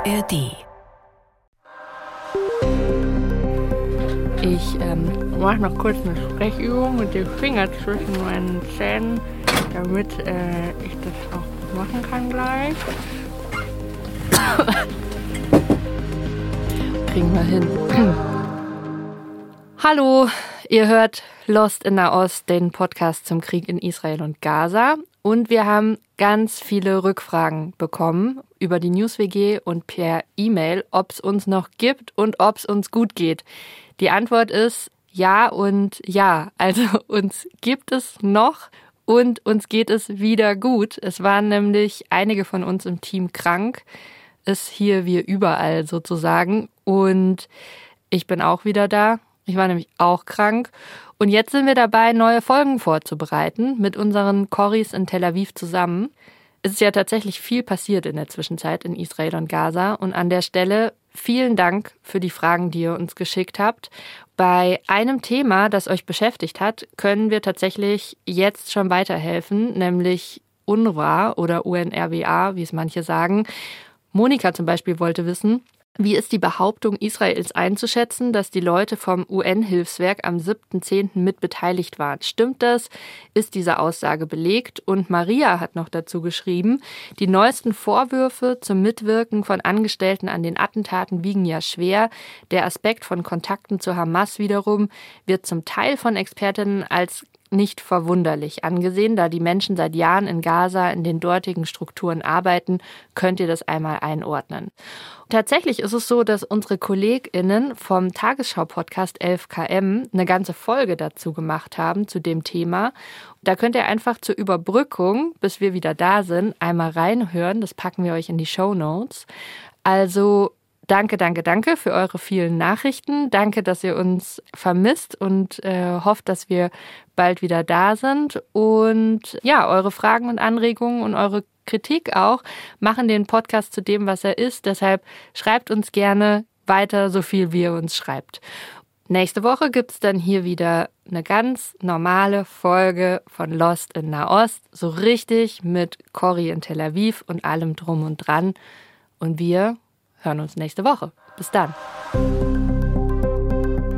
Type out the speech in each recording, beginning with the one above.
ARD. Ich ähm, mache noch kurz eine Sprechübung mit dem Finger zwischen meinen Zähnen, damit äh, ich das auch machen kann gleich. Kriegen wir hin. Hallo, ihr hört Lost in Nahost, den Podcast zum Krieg in Israel und Gaza. Und wir haben ganz viele Rückfragen bekommen über die News-WG und per E-Mail, ob es uns noch gibt und ob es uns gut geht. Die Antwort ist ja und ja. Also uns gibt es noch und uns geht es wieder gut. Es waren nämlich einige von uns im Team krank. Ist hier wie überall sozusagen. Und ich bin auch wieder da. Ich war nämlich auch krank. Und jetzt sind wir dabei, neue Folgen vorzubereiten mit unseren Corris in Tel Aviv zusammen. Es ist ja tatsächlich viel passiert in der Zwischenzeit in Israel und Gaza. Und an der Stelle vielen Dank für die Fragen, die ihr uns geschickt habt. Bei einem Thema, das euch beschäftigt hat, können wir tatsächlich jetzt schon weiterhelfen, nämlich UNRWA oder UNRWA, wie es manche sagen. Monika zum Beispiel wollte wissen, wie ist die Behauptung Israels einzuschätzen, dass die Leute vom UN-Hilfswerk am 7.10. mit beteiligt waren? Stimmt das? Ist diese Aussage belegt? Und Maria hat noch dazu geschrieben, die neuesten Vorwürfe zum Mitwirken von Angestellten an den Attentaten wiegen ja schwer. Der Aspekt von Kontakten zu Hamas wiederum wird zum Teil von Expertinnen als nicht verwunderlich angesehen, da die Menschen seit Jahren in Gaza in den dortigen Strukturen arbeiten, könnt ihr das einmal einordnen. Tatsächlich ist es so, dass unsere KollegInnen vom Tagesschau-Podcast 11KM eine ganze Folge dazu gemacht haben, zu dem Thema. Da könnt ihr einfach zur Überbrückung, bis wir wieder da sind, einmal reinhören. Das packen wir euch in die Show Notes. Also Danke, danke, danke für eure vielen Nachrichten. Danke, dass ihr uns vermisst und äh, hofft, dass wir bald wieder da sind. Und ja, eure Fragen und Anregungen und eure Kritik auch machen den Podcast zu dem, was er ist. Deshalb schreibt uns gerne weiter, so viel wie ihr uns schreibt. Nächste Woche gibt es dann hier wieder eine ganz normale Folge von Lost in Nahost. So richtig mit Cory in Tel Aviv und allem drum und dran. Und wir hören uns nächste Woche. Bis dann.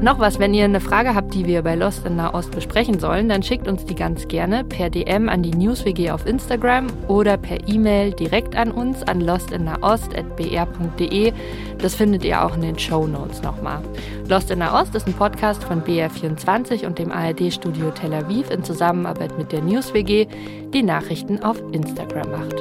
Noch was, wenn ihr eine Frage habt, die wir bei Lost in Nahost besprechen sollen, dann schickt uns die ganz gerne per DM an die NewsWG auf Instagram oder per E-Mail direkt an uns an lostinnaost.br.de. Das findet ihr auch in den Show Notes nochmal. Lost in Nahost ist ein Podcast von BR24 und dem ARD-Studio Tel Aviv in Zusammenarbeit mit der NewsWG, die Nachrichten auf Instagram macht.